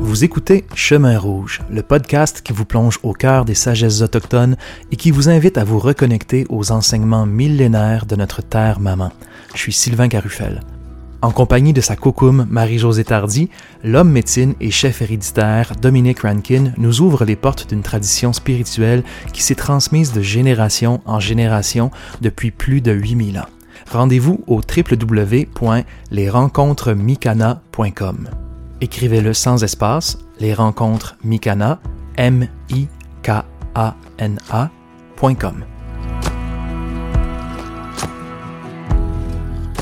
Vous écoutez Chemin Rouge, le podcast qui vous plonge au cœur des sagesses autochtones et qui vous invite à vous reconnecter aux enseignements millénaires de notre terre maman. Je suis Sylvain Carufel. En compagnie de sa coucoume Marie-Josée Tardy, l'homme médecine et chef héréditaire Dominique Rankin nous ouvre les portes d'une tradition spirituelle qui s'est transmise de génération en génération depuis plus de 8000 ans. Rendez-vous au www.lesrencontresmicana.com. Écrivez-le sans espace, les rencontres Mikana, M-I-K-A-N-A.com.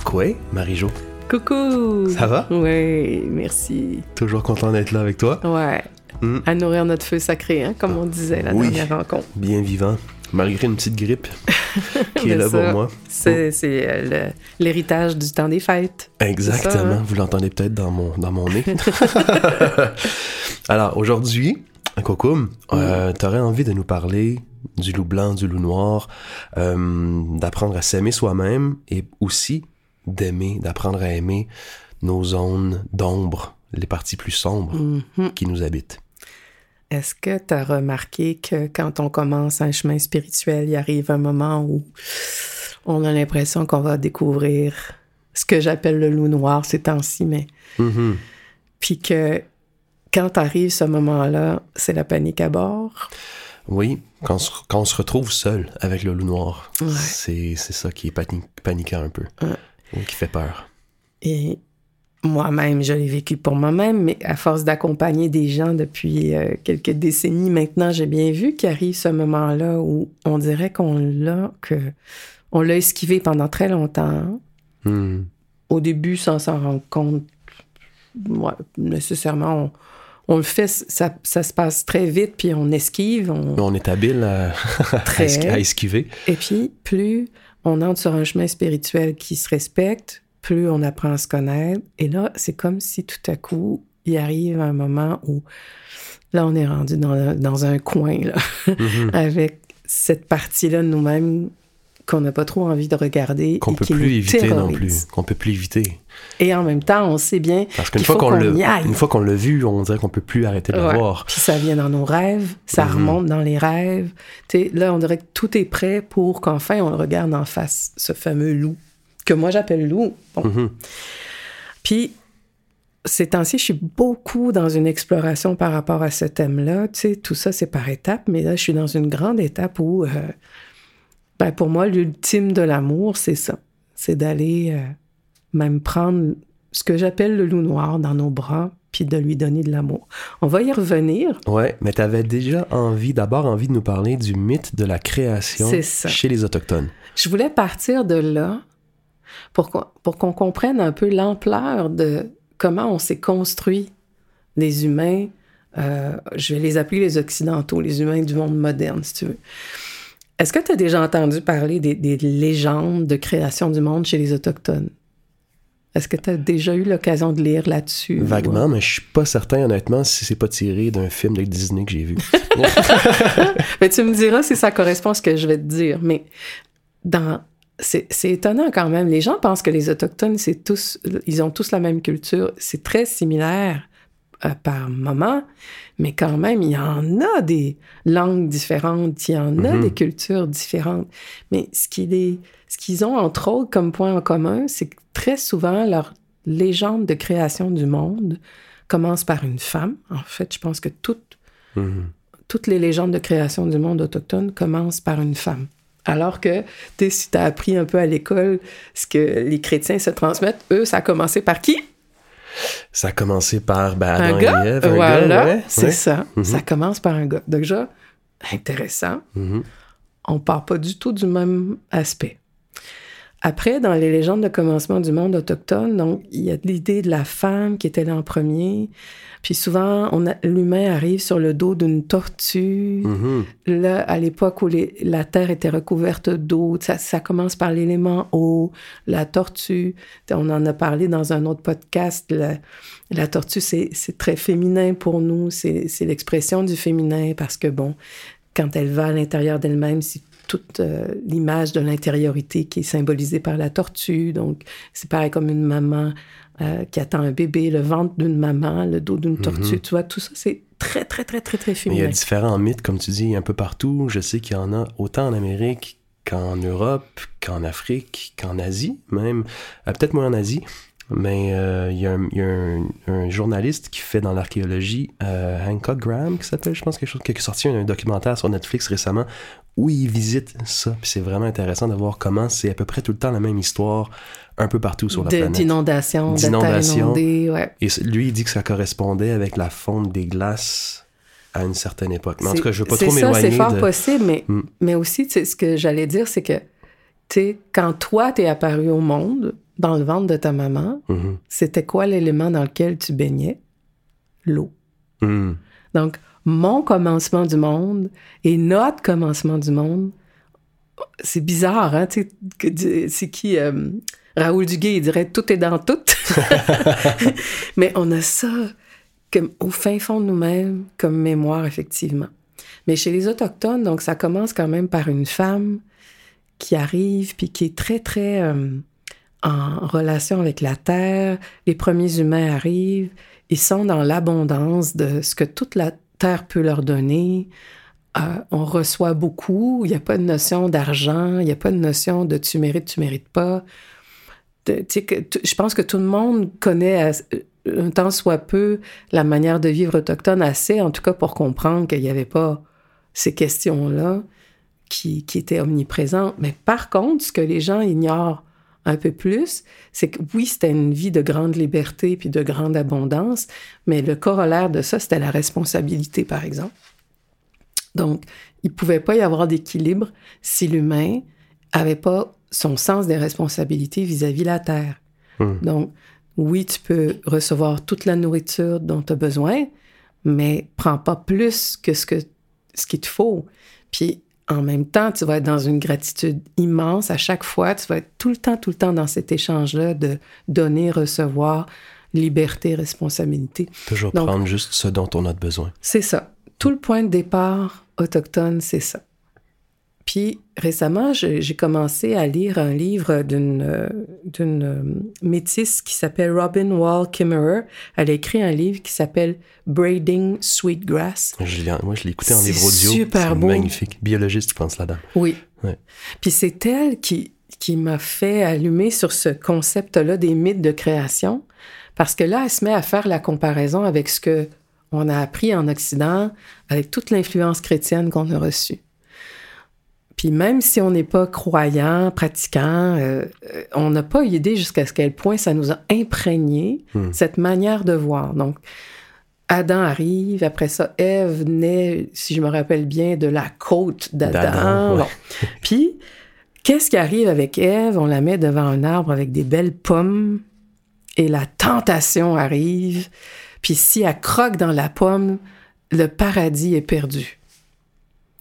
Quoi, Marie-Jo? Coucou! Ça va? Oui, merci. Toujours content d'être là avec toi. Ouais. Mm. À nourrir notre feu sacré, hein, comme on disait la Oui. dernière rencontre. Bien vivant, malgré une petite grippe qui est là ça, pour moi. C'est euh, l'héritage du temps des fêtes. Exactement, ça, hein? vous l'entendez peut-être dans mon, dans mon nez. Alors, aujourd'hui, Kokoum, euh, t'aurais envie de nous parler du loup blanc, du loup noir, euh, d'apprendre à s'aimer soi-même et aussi d'aimer, d'apprendre à aimer nos zones d'ombre, les parties plus sombres Mhm. qui nous habitent. Est-ce que tu as remarqué que quand on commence un chemin spirituel, il arrive un moment où on a l'impression qu'on va découvrir ce que j'appelle le loup noir ces temps-ci, mais Mhm. puis que quand arrive ce moment-là, c'est la panique à bord? Oui, quand on, se, quand on se retrouve seul avec le loup noir, Ouais. c'est ça qui est pani- paniquant un peu, Ouais. qui fait peur. Et moi-même, je l'ai vécu pour moi-même, mais à force d'accompagner des gens depuis euh, quelques décennies maintenant, j'ai bien vu qu'arrive ce moment-là où on dirait qu'on l'a, que on l'a esquivé pendant très longtemps. Hmm. Au début, sans s'en rendre compte, ouais, nécessairement, on, on le fait, ça, ça se passe très vite, puis on esquive. On... On est habile à, Très. à esquiver. Et puis, plus on entre sur un chemin spirituel qui se respecte, plus on apprend à se connaître. Et là, c'est comme si tout à coup, il arrive un moment où, là, on est rendu dans, dans un coin, là, Mhm. avec cette partie-là de nous-mêmes qu'on n'a pas trop envie de regarder. Qu'on peut qui plus éviter non plus. Qu'on peut plus éviter. Et en même temps, on sait bien Parce qu'une fois qu'on aille. une fois qu'on l'a vu, on dirait qu'on peut plus arrêter de le voir. Puis ça vient dans nos rêves, ça Mhm. remonte dans les rêves. Tu sais, là, on dirait que tout est prêt pour qu'enfin on le regarde en face, ce fameux loup, que moi j'appelle loup. Bon. Mhm. Puis, ces temps-ci, je suis beaucoup dans une exploration par rapport à ce thème-là. Tu sais, tout ça, c'est par étapes, mais là, je suis dans une grande étape où, euh, ben, pour moi, l'ultime de l'amour, c'est ça. C'est d'aller euh, même prendre ce que j'appelle le loup noir dans nos bras, puis de lui donner de l'amour. On va y revenir. Ouais, mais t'avais déjà envie, d'abord envie de nous parler du mythe de la création chez les Autochtones. Je voulais partir de là pour qu'on, pour qu'on comprenne un peu l'ampleur de comment on s'est construit, les humains, euh, je vais les appeler les Occidentaux, les humains du monde moderne, si tu veux. Est-ce que tu as déjà entendu parler des, des légendes de création du monde chez les Autochtones? Est-ce que tu as déjà eu l'occasion de lire là-dessus? Vaguement, mais je suis pas certain, honnêtement, si c'est pas tiré d'un film de Disney que j'ai vu. Mais tu me diras si ça correspond à ce que je vais te dire. Mais dans c'est étonnant quand même. Les gens pensent que les Autochtones, c'est tous, ils ont tous la même culture. C'est très similaire euh, par moment, mais quand même, il y en a des langues différentes, il y en a Mhm. des cultures différentes. Mais ce qu'ils ont entre autres comme point en commun, c'est que très souvent, leur légende de création du monde commence par une femme. En fait, je pense que toutes Mhm. toutes les légendes de création du monde autochtone commencent par une femme. Alors que, tu sais, si tu as appris un peu à l'école ce que les chrétiens se transmettent, eux, ça a commencé par qui? Ça a commencé par ben, un et gars? Ève, un voilà, gars, ouais, c'est ouais. ça. Mhm. Ça commence par un gars. Déjà, intéressant. Mhm. On part pas du tout du même aspect. Après, dans les légendes de commencement du monde autochtone, donc, il y a l'idée de la femme qui était là en premier. Puis souvent, on l'humain arrive sur le dos d'une tortue. Mhm. Là, à l'époque où les- la Terre était recouverte d'eau, ça, ça commence par l'élément eau, la tortue. On en a parlé dans un autre podcast. La, la tortue, c'est très féminin pour nous. C'est c'est l'expression du féminin parce que, bon, quand elle va à l'intérieur d'elle-même, c'est toute euh, l'image de l'intériorité qui est symbolisée par la tortue. Donc, c'est pareil comme une maman euh, qui attend un bébé, le ventre d'une maman, le dos d'une tortue. Mhm. Tu vois, tout ça, c'est très, très, très, très, très Mais il y féminin. a différents mythes, comme tu dis, un peu partout. Je sais qu'il y en a autant en Amérique qu'en Europe, qu'en Afrique, qu'en Asie même. Euh, Peut-être moins en Asie, mais euh, il y a, un, il y a un- un journaliste qui fait dans l'archéologie, euh, Hancock Graham, qui s'appelle, je pense, quelque chose, qui a sorti un documentaire sur Netflix récemment où il visite ça. Puis c'est vraiment intéressant de voir comment c'est à peu près tout le temps la même histoire un peu partout sur la De- planète. D'inondation, de terre D'inondation. inondée, ouais. Et lui, il dit que ça correspondait avec la fonte des glaces à une certaine époque. Mais en tout cas, je veux pas trop m'éloigner C'est fort de... possible, mais, Mm. mais aussi, tu sais, ce que j'allais dire, c'est que, sais, quand toi, t'es apparu au monde, dans le ventre de ta maman, Mhm. c'était quoi l'élément dans lequel tu baignais? L'eau. Mhm. Donc, mon commencement du monde et notre commencement du monde, c'est bizarre, hein? C'est qui? euh, Raoul Duguay, il dirait tout est dans tout. Mais on a ça comme au fin fond de nous-mêmes comme mémoire, effectivement. Mais chez les Autochtones, donc ça commence quand même par une femme qui arrive puis qui est très, très euh, en relation avec la terre. Les premiers humains arrivent, ils sont dans l'abondance de ce que toute la terre peut leur donner. Euh, on reçoit beaucoup, il n'y a pas de notion d'argent, il n'y a pas de notion de tu mérites, tu mérites pas. De- je pense que tout le monde connaît as- un tant soit peu la manière de vivre autochtone assez, en tout cas pour comprendre qu'il n'y avait pas ces questions-là qui, qui étaient omniprésentes. Mais par contre, ce que les gens ignorent un peu plus, c'est que oui, c'était une vie de grande liberté puis de grande abondance, mais le corollaire de ça, c'était la responsabilité, par exemple. Donc, il ne pouvait pas y avoir d'équilibre si l'humain avait pas son sens des responsabilités vis-à-vis la Terre. Hmm. Donc, oui, tu peux recevoir toute la nourriture dont tu as besoin, mais prends pas plus que ce que ce qu'il te faut. Puis en même temps, tu vas être dans une gratitude immense à chaque fois. Tu vas être tout le temps, tout le temps dans cet échange-là de donner, recevoir, liberté, responsabilité. Toujours Donc- prendre juste ce dont on a besoin. C'est ça. Tout le point de départ autochtone, c'est ça. Puis récemment, j'ai commencé à lire un livre d'une euh, métisse qui s'appelle Robin Wall Kimmerer. Elle a écrit un livre qui s'appelle Braiding Sweetgrass. Je moi, je l'ai écouté en livre audio. super beau. magnifique. Biologiste, je pense, là-dedans. Oui. Ouais. Puis c'est elle qui, qui m'a fait allumer sur ce concept-là des mythes de création. Parce que là, elle se met à faire la comparaison avec ce que on a appris en Occident, avec toute l'influence chrétienne qu'on a reçue. Puis même si on n'est pas croyant, pratiquant, euh, euh, on n'a pas idée jusqu'à ce quel point ça nous a imprégné Hmm. cette manière de voir. Donc, Adam arrive, après ça, Ève naît, si je me rappelle bien, de la côte d'Adam. D'Adam, ouais. Bon. Puis, qu'est-ce qui arrive avec Ève? On la met devant un arbre avec des belles pommes et la tentation arrive. Puis, si elle croque dans la pomme, le paradis est perdu.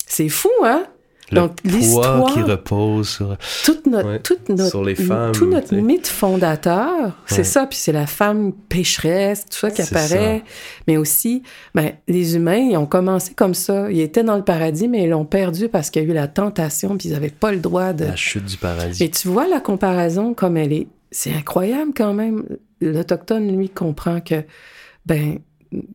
C'est fou, hein? Le Donc, poids l'histoire- qui repose sur... toute notre, Ouais, toute notre, sur les femmes, tout notre mythe fondateur, c'est Ouais. ça. Puis c'est la femme pécheresse, tout ça qui apparaît. Mais aussi, ben, les humains, ils ont commencé comme ça. Ils étaient dans le paradis, mais ils l'ont perdu parce qu'il y a eu la tentation, puis ils n'avaient pas le droit de... La chute du paradis. Mais tu vois la comparaison comme elle est. C'est incroyable quand même. L'Autochtone, lui, comprend que, ben,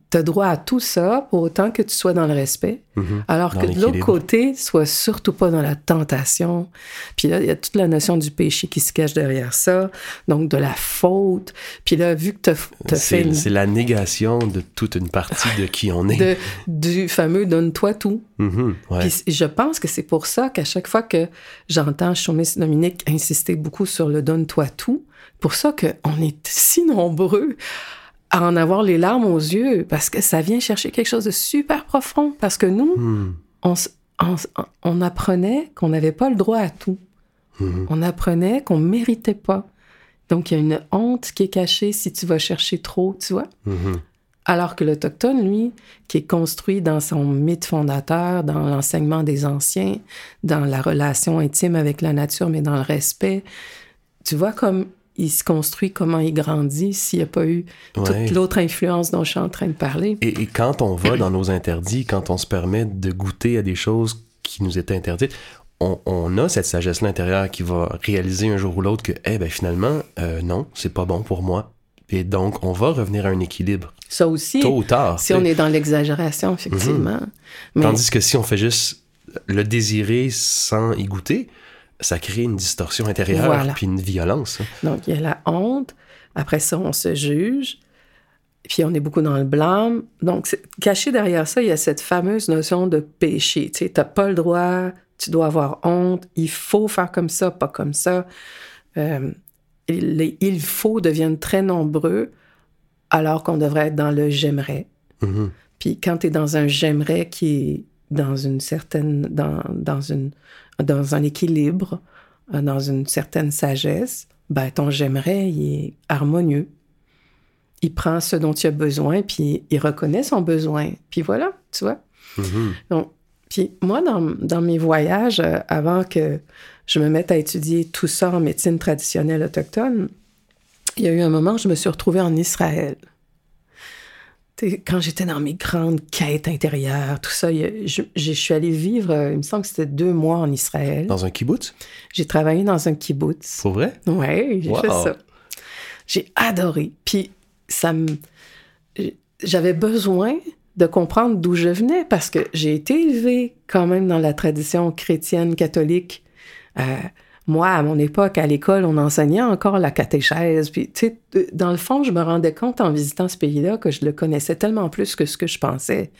t'as droit à tout ça pour autant que tu sois dans le respect. Mhm. Alors Dans que de l'autre côté, sois surtout pas dans la tentation. Puis là, il y a toute la notion du péché qui se cache derrière ça, donc de la faute. Puis là, vu que t'as as fait C'est la négation de toute une partie de qui on est. de- du fameux donne-toi tout. Mhm, ouais. Puis je pense que c'est pour ça qu'à chaque fois que j'entends Chaumis Dominique insister beaucoup sur le donne-toi tout, pour ça qu'on est si nombreux à en avoir les larmes aux yeux, parce que ça vient chercher quelque chose de super profond. Parce que nous, Mhm, on, apprenait qu'on n'avait pas le droit à tout. mhm. On apprenait qu'on méritait pas. Donc, il y a une honte qui est cachée si tu vas chercher trop, tu vois. Mhm. Alors que l'Autochtone, lui, qui est construit dans son mythe fondateur, dans l'enseignement des anciens, dans la relation intime avec la nature, mais dans le respect, tu vois comme il se construit, comment il grandit s'il n'y a pas eu Ouais. toute l'autre influence dont je suis en train de parler. Et, et quand on va dans nos interdits, quand on se permet de goûter à des choses qui nous étaient interdites, on, on a cette sagesse-là intérieure qui va réaliser un jour ou l'autre que, eh ben finalement, euh, non, c'est pas bon pour moi. Et donc, on va revenir à un équilibre. Ça aussi, tôt ou tard. si on est dans l'exagération, effectivement. Mais... Tandis que si on fait juste le désirer sans y goûter, ça crée une distorsion intérieure puis une violence. Hein. Donc, il y a la honte. Après ça, on se juge. Puis on est beaucoup dans le blâme. Donc, caché derrière ça, il y a cette fameuse notion de péché. Tu sais, t'as pas le droit, tu dois avoir honte, il faut faire comme ça, pas comme ça. Euh, les il faut deviennent très nombreux alors qu'on devrait être dans le j'aimerais. Mm-hmm. Puis quand tu es dans un j'aimerais qui est dans une certaine, dans, dans, une, dans un équilibre, euh, dans une certaine sagesse, ben ton j'aimerais, il est harmonieux. Il prend ce dont tu as besoin, puis il reconnaît son besoin. Puis voilà, tu vois. Mm-hmm. Donc, puis moi, dans, dans mes voyages, euh, avant que je me mette à étudier tout ça en médecine traditionnelle autochtone, il y a eu un moment où je me suis retrouvée en Israël. Quand j'étais dans mes grandes quêtes intérieures, tout ça, je, je, suis allée vivre, euh, il me semble que c'était deux mois en Israël. Dans un kibbutz? J'ai travaillé dans un kibbutz. Pour vrai? Oui, j'ai fait ça. J'ai adoré. Puis ça me... J'avais besoin de comprendre d'où je venais parce que j'ai été élevée quand même dans la tradition chrétienne catholique euh, moi, à mon époque, à l'école, on enseignait encore la catéchèse. Puis, tu sais, dans le fond, je me rendais compte en visitant ce pays-là que je le connaissais tellement plus que ce que je pensais.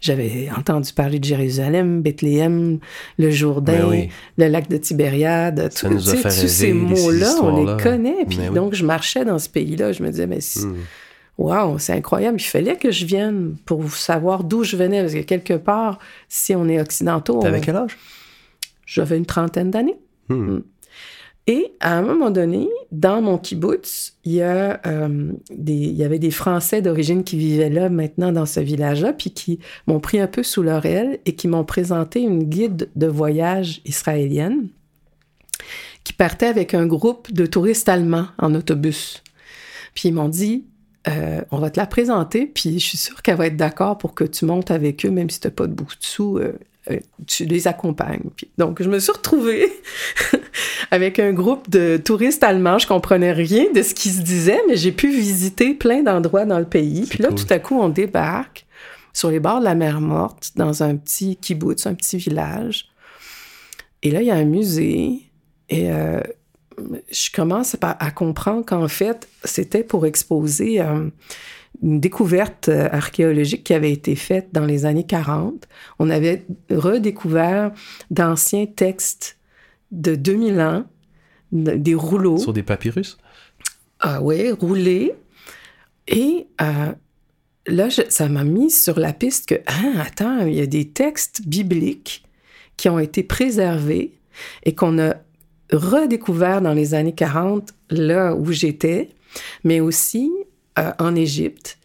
J'avais entendu parler de Jérusalem, Bethléem, le Jourdain, ben le lac de Tibériade. Ça nous a fait tous ces mots-là, on les connaît. Puis donc, je marchais dans ce pays-là. Je me disais, mais hmm. Wow, c'est incroyable. Il fallait que je vienne pour savoir d'où je venais. Parce que quelque part, si on est occidentaux. T'avais quel âge? J'avais une trentaine d'années. Hmm. Hmm. Et à un moment donné, dans mon kibbutz, il y, a, euh, avait des Français d'origine qui vivaient là maintenant dans ce village-là, puis qui m'ont pris un peu sous leur aile et qui m'ont présenté une guide de voyage israélienne qui partait avec un groupe de touristes allemands en autobus. Puis ils m'ont dit, euh, on va te la présenter, puis je suis sûre qu'elle va être d'accord pour que tu montes avec eux, même si tu n'as pas de bout de sous. Euh, tu les accompagnes. donc, je me suis retrouvée avec un groupe de touristes allemands. Je comprenais rien de ce qui se disait, mais j'ai pu visiter plein d'endroits dans le pays. Puis là, tout à coup, on débarque sur les bords de la mer Morte, dans un petit kibbutz, un petit village. Et là, il y a un musée. Et euh, je commence à, comprendre qu'en fait, c'était pour exposer... Euh, une découverte euh, archéologique qui avait été faite dans les années 40. On avait redécouvert d'anciens textes de 2000 ans, des rouleaux. Sur des papyrus? Ah oui, roulés. Et euh, là, ça m'a mis sur la piste que, ah, attends, il y a des textes bibliques qui ont été préservés et qu'on a redécouvert dans les années 40, là où j'étais, mais aussi euh, en Égypte.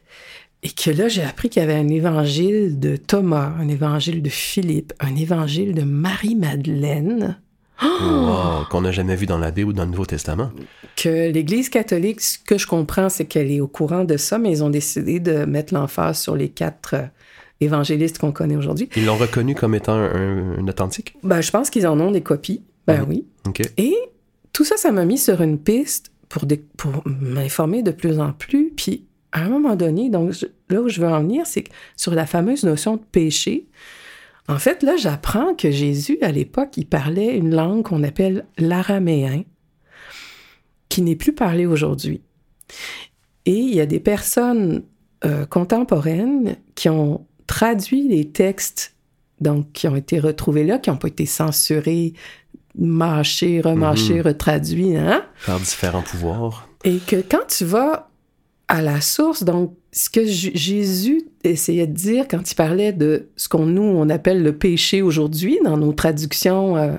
Et que là, j'ai appris qu'il y avait un évangile de Thomas, un évangile de Philippe, un évangile de Marie-Madeleine. qu'on n'a jamais vu dans la Bible ou dans le Nouveau Testament. Que l'Église catholique, ce que je comprends, c'est qu'elle est au courant de ça, mais ils ont décidé de mettre l'emphase sur les quatre euh, évangélistes qu'on connaît aujourd'hui. Ils l'ont reconnu comme étant un, authentique? Ben, je pense qu'ils en ont des copies. Ben mhm. oui. Et tout ça, ça m'a mis sur une piste pour, m'informer de plus en plus. Puis à un moment donné, donc là où je veux en venir, c'est sur la fameuse notion de péché. En fait, là, j'apprends que Jésus, à l'époque, il parlait une langue qu'on appelle l'araméen, qui n'est plus parlée aujourd'hui. Et il y a des personnes euh, contemporaines qui ont traduit les textes donc qui ont été retrouvés là, qui n'ont pas été censurés, mâché, remâché, mhm. retraduit, hein? Par différents pouvoirs. Et que quand tu vas à la source, donc, ce que Jésus essayait de dire quand il parlait de ce qu'on nous, on appelle le péché aujourd'hui, dans nos traductions euh,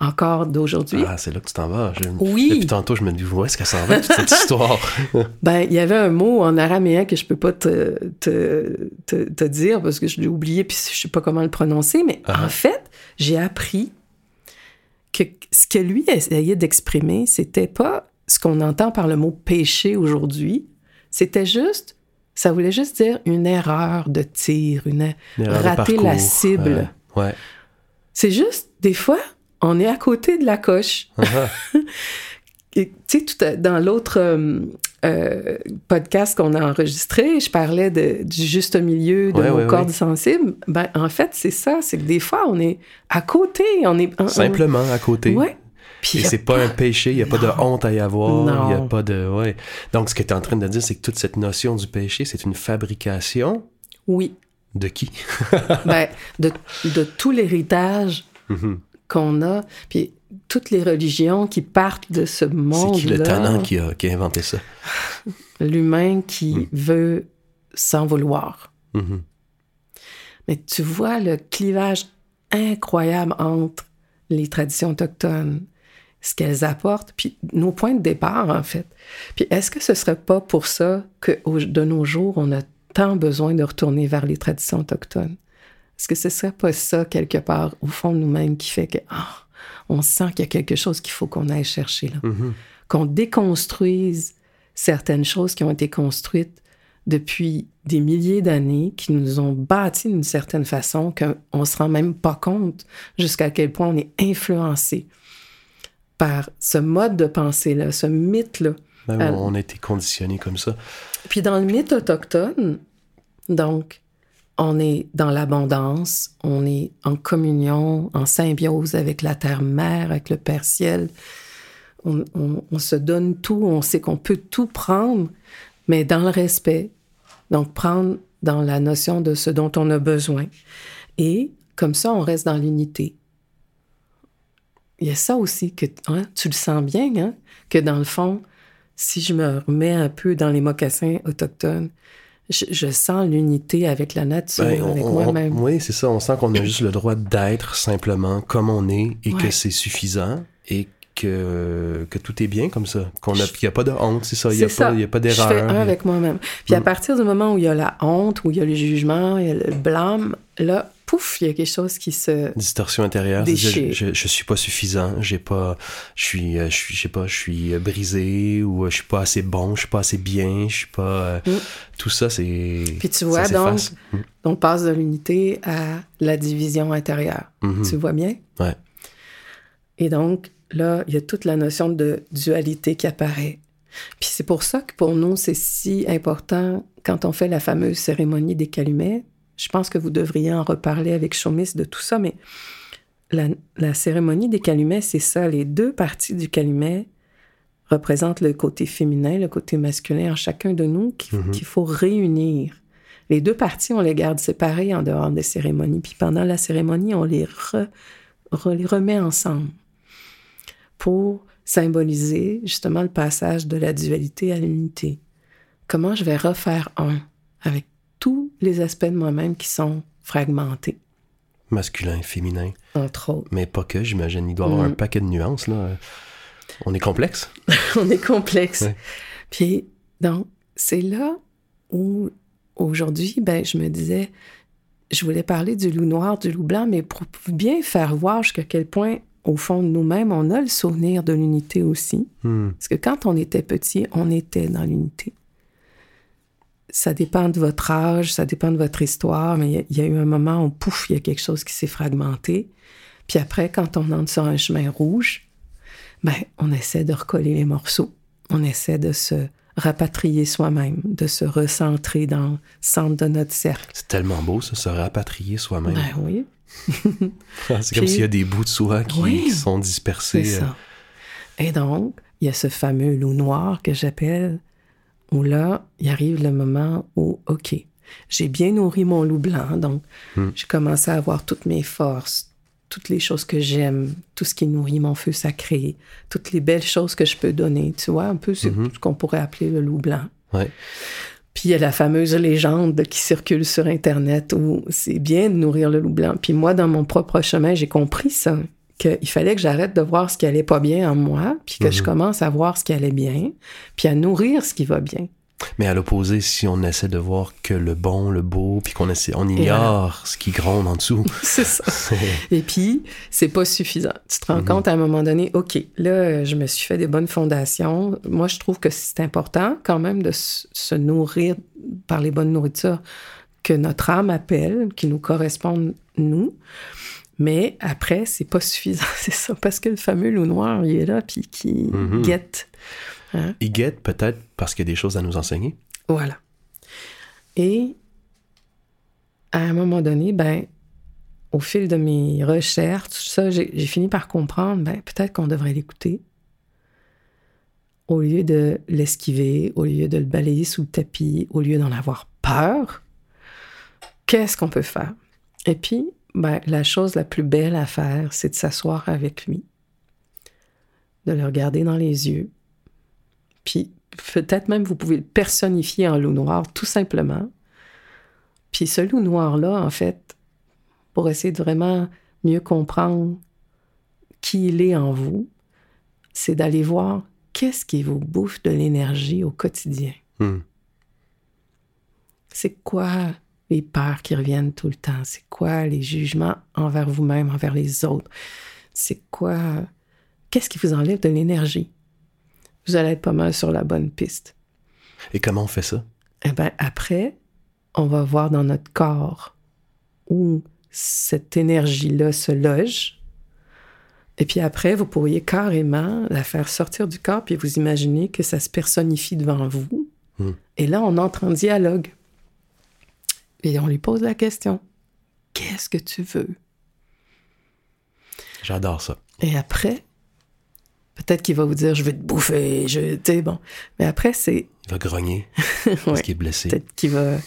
encore d'aujourd'hui. Ah, c'est là que tu t'en vas. Oui. Depuis tantôt, je me dis, où est-ce qu'elle s'en va, toute cette histoire? ben, il y avait un mot en araméen que je peux pas te, te, te, dire parce que je l'ai oublié puis je sais pas comment le prononcer, mais ah. en fait, j'ai appris que ce que lui essayait d'exprimer, c'était pas ce qu'on entend par le mot péché aujourd'hui, c'était juste, ça voulait juste dire une erreur de tir, une, rater la cible. Ouais. C'est juste, des fois, on est à côté de la coche. Uh-huh. tu sais, dans l'autre, euh, podcast qu'on a enregistré, je parlais de, du juste milieu de nos cordes sensibles. Ben, en fait, c'est ça, c'est que des fois, on est à côté. On est, Simplement à côté. Ouais. Et c'est pas, un péché, il n'y a pas de honte à y avoir, il a pas de... Ouais. Donc, ce que tu es en train de dire, c'est que toute cette notion du péché, c'est une fabrication. Oui. De qui? ben, de, de tout l'héritage mm-hmm. qu'on a. Puis toutes les religions qui partent de ce monde. C'est qui le tannant qui a, qui a inventé ça? L'humain qui hmm. veut s'en vouloir. Mm-hmm. Mais tu vois le clivage incroyable entre les traditions autochtones, ce qu'elles apportent, puis nos points de départ, en fait. Puis est-ce que ce serait pas pour ça que de nos jours, on a tant besoin de retourner vers les traditions autochtones? Est-ce que ce serait pas ça, quelque part, au fond de nous-mêmes, qui fait que... Ah, on sent qu'il y a quelque chose qu'il faut qu'on aille chercher là. Mm-hmm. Qu'on déconstruise certaines choses qui ont été construites depuis des milliers d'années, qui nous ont bâti d'une certaine façon, qu'on ne se rend même pas compte jusqu'à quel point on est influencé par ce mode de pensée-là, ce mythe-là. Ben euh, on a été conditionné comme ça. Puis dans le mythe autochtone, donc, on est dans l'abondance, on est en communion, en symbiose avec la terre-mère, avec le Père ciel. On, se donne tout, on sait qu'on peut tout prendre, mais dans le respect. Donc, prendre dans la notion de ce dont on a besoin. Et comme ça, on reste dans l'unité. Il y a ça aussi que hein, tu le sens bien, hein, que dans le fond, si je me remets un peu dans les mocassins autochtones, je, sens l'unité avec la nature, ben, avec moi-même. Oui, c'est ça. On sent qu'on a juste le droit d'être simplement comme on est et que c'est suffisant et que, que tout est bien comme ça. Qu'il n'y a, pas de honte, c'est ça. Il n'y a, a, pas d'erreur. Je fais un avec moi-même. Puis à mm. partir du moment où il y a la honte, où il y a le jugement, il y a le blâme, là, pouf, il y a quelque chose qui se distorsion intérieure. Je, je, je, suis pas suffisant, j'ai pas, je suis, euh, je suis, je sais pas, je suis euh, brisé ou euh, je suis pas assez bon, je suis pas assez bien, je suis pas. Mm. Tout ça, c'est. Puis tu vois donc, mm. on passe de l'unité à la division intérieure. Mm-hmm. Tu vois bien? Ouais. Et donc là, il y a toute la notion de dualité qui apparaît. Puis c'est pour ça que pour nous, c'est si important quand on fait la fameuse cérémonie des calumets je pense que vous devriez en reparler avec Chomis de tout ça, mais la, cérémonie des calumets, c'est ça. Les deux parties du calumet représentent le côté féminin, le côté masculin en chacun de nous mhm. qu'il faut réunir. Les deux parties, on les garde séparées en dehors des cérémonies. Puis pendant la cérémonie, on les, les remet ensemble pour symboliser justement le passage de la dualité à l'unité. Comment je vais refaire un avec tous les aspects de moi-même qui sont fragmentés. Masculin, féminin. Entre autres. Mais pas que, j'imagine. Il doit y avoir un mm. paquet de nuances, là. On est complexe. On est complexe. Puis, donc, c'est là où, aujourd'hui, ben, je me disais, je voulais parler du loup noir, du loup blanc, mais pour bien faire voir jusqu'à quel point, au fond de nous-mêmes, on a le souvenir de l'unité aussi. Hmm. Parce que quand on était petit, on était dans l'unité ça dépend de votre âge, ça dépend de votre histoire, mais il y, a eu un moment où, pouf, il y a quelque chose qui s'est fragmenté. Puis après, quand on entre sur un chemin rouge, ben, on essaie de recoller les morceaux. On essaie de se rapatrier soi-même, de se recentrer dans le centre de notre cercle. C'est tellement beau, ça, se rapatrier soi-même. Ben oui. c'est comme s'il y a des bouts de soi qui, sont dispersés. C'est ça. Et donc, il y a ce fameux loup noir que j'appelle où là, il arrive le moment où, OK, j'ai bien nourri mon loup blanc, donc hmm. j'ai commencé à avoir toutes mes forces, toutes les choses que j'aime, tout ce qui nourrit mon feu sacré, toutes les belles choses que je peux donner, tu vois, un peu ce mm-hmm. qu'on pourrait appeler le loup blanc. Puis il y a la fameuse légende qui circule sur Internet où c'est bien de nourrir le loup blanc. Puis moi, dans mon propre chemin, j'ai compris ça qu'il fallait que j'arrête de voir ce qui allait pas bien en moi, puis que je mhm. commence à voir ce qui allait bien, puis à nourrir ce qui va bien. Mais à l'opposé, si on essaie de voir que le bon, le beau, puis qu'on essaie, on ignore ce qui gronde en dessous. c'est ça. Et puis, c'est pas suffisant. Tu te rends mhm. compte à un moment donné, OK, là, je me suis fait des bonnes fondations. Moi, je trouve que c'est important quand même de se nourrir par les bonnes nourritures que notre âme appelle, qui nous correspondent, nous. Mais après, c'est pas suffisant, c'est ça, parce que le fameux loup noir, il est là, puis qui mhm. guette. Hein? Il guette peut-être parce qu'il y a des choses à nous enseigner. Voilà. Et à un moment donné, ben, au fil de mes recherches, ça, j'ai fini par comprendre, ben, peut-être qu'on devrait l'écouter. Au lieu de l'esquiver, au lieu de le balayer sous le tapis, au lieu d'en avoir peur, qu'est-ce qu'on peut faire? Et puis, ben, la chose la plus belle à faire, c'est de s'asseoir avec lui, de le regarder dans les yeux, puis peut-être même vous pouvez le personnifier en loup noir, tout simplement. Puis ce loup noir-là, en fait, pour essayer de vraiment mieux comprendre qui il est en vous, c'est d'aller voir qu'est-ce qui vous bouffe de l'énergie au quotidien. Hmm. C'est quoi les peurs qui reviennent tout le temps? C'est quoi les jugements envers vous-même, envers les autres? C'est quoi... Qu'est-ce qui vous enlève de l'énergie? Vous allez être pas mal sur la bonne piste. Et comment on fait ça? Eh bien, après, on va voir dans notre corps où cette énergie-là se loge. Et puis après, vous pourriez carrément la faire sortir du corps, puis vous imaginez que ça se personnifie devant vous. Hmm. Et là, on entre en dialogue. Et on lui pose la question. Qu'est-ce que tu veux? J'adore ça. Et après, peut-être qu'il va vous dire, je vais te bouffer, je, tu sais, bon. Mais après, c'est... Il va grogner parce Ouais. qu'il est blessé. Peut-être qu'il va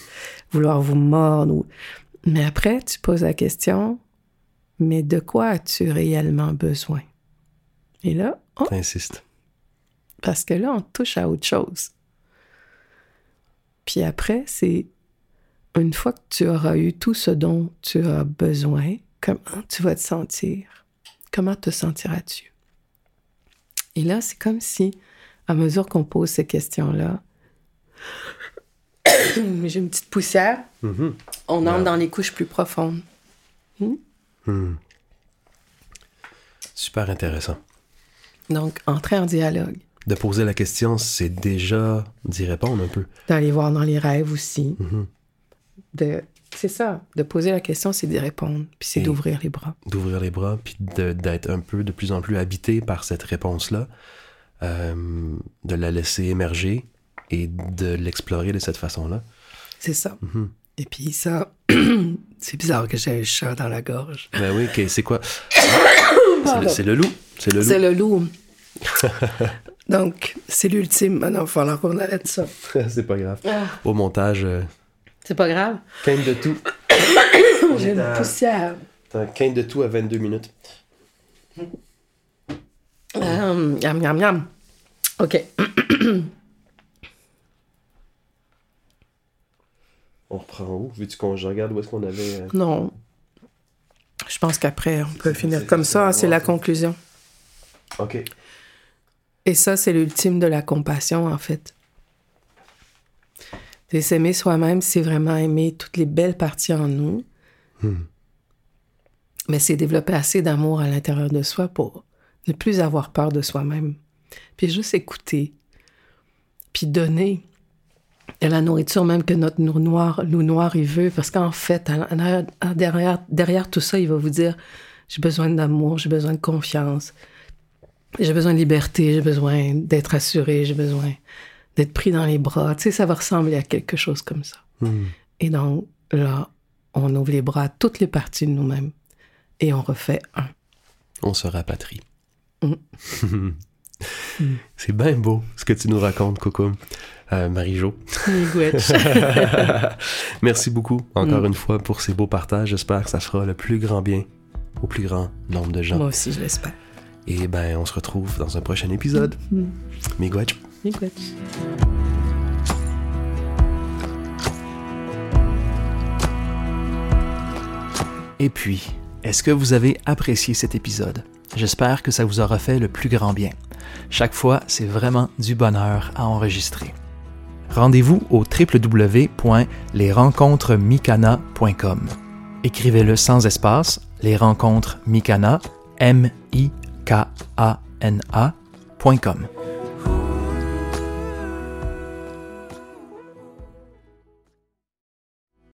vouloir vous mordre. Ou... Mais après, tu poses la question, mais de quoi as-tu réellement besoin? Et là, oh, T'insistes. parce que là, on touche à autre chose. Puis après, c'est une fois que tu auras eu tout ce dont tu as besoin, comment tu vas te sentir? Comment te sentiras-tu? Et là, c'est comme si, à mesure qu'on pose ces questions-là, j'ai une petite poussière, Mhm. on entre Ouais. dans les couches plus profondes. Hmm? Super intéressant. Donc, entrer en dialogue, De poser la question, c'est déjà d'y répondre un peu. d'aller voir dans les rêves aussi. Mhm. De, c'est ça, de poser la question, c'est d'y répondre, puis c'est d'ouvrir les bras. D'ouvrir les bras, puis d'être un peu de plus en plus habité par cette réponse-là, euh, de la laisser émerger et de l'explorer de cette façon-là. C'est ça. Mhm. Et puis ça, c'est bizarre que j'ai un chat dans la gorge. Ben oui, c'est quoi? C'est le, c'est le loup. C'est le loup. C'est le loup. Donc, c'est l'ultime. Maintenant, il va falloir qu'on arrête ça. c'est pas grave. Ah. Au montage, euh, C'est pas grave. quinte de tout. J'ai une à- poussière. T'as quinte de tout à 22 minutes. Hum, Yam, yam, yam. OK. On reprend où? Veux-tu qu'on regarde où est-ce qu'on avait... euh, Non. Je pense qu'après, on peut finir comme ça. C'est la conclusion. Ok. Et ça, c'est l'ultime de la compassion, en fait. C'est s'aimer soi-même, c'est vraiment aimer toutes les belles parties en nous. Hmm. Mais c'est développer assez d'amour à l'intérieur de soi pour ne plus avoir peur de soi-même. Puis juste écouter. Puis donner de la nourriture même que notre loup noir, loup noir il veut. Parce qu'en fait, derrière, derrière tout ça, il va vous dire j'ai besoin d'amour, j'ai besoin de confiance, j'ai besoin de liberté, j'ai besoin d'être assuré, j'ai besoin d'être pris dans les bras. Tu sais, ça va ressembler à quelque chose comme ça. Hmm. Et donc, là, on ouvre les bras à toutes les parties de nous-mêmes et on refait un. On se rapatrie. Mm. C'est bien beau ce que tu nous racontes, Coco. Euh, Marie-Jo. Merci beaucoup encore Mm. une fois pour ces beaux partages. J'espère que ça fera le plus grand bien au plus grand nombre de gens. Moi aussi, je l'espère. Et ben, on se retrouve dans un prochain épisode. Mm. Miigwetch. Et puis, est-ce que vous avez apprécié cet épisode? J'espère que ça vous aura fait le plus grand bien. Chaque fois, c'est vraiment du bonheur à enregistrer. Rendez-vous au www.lesrencontresmicana.com. Écrivez-le sans espace, les rencontres Mikana, M-I-K-A-N-A.com.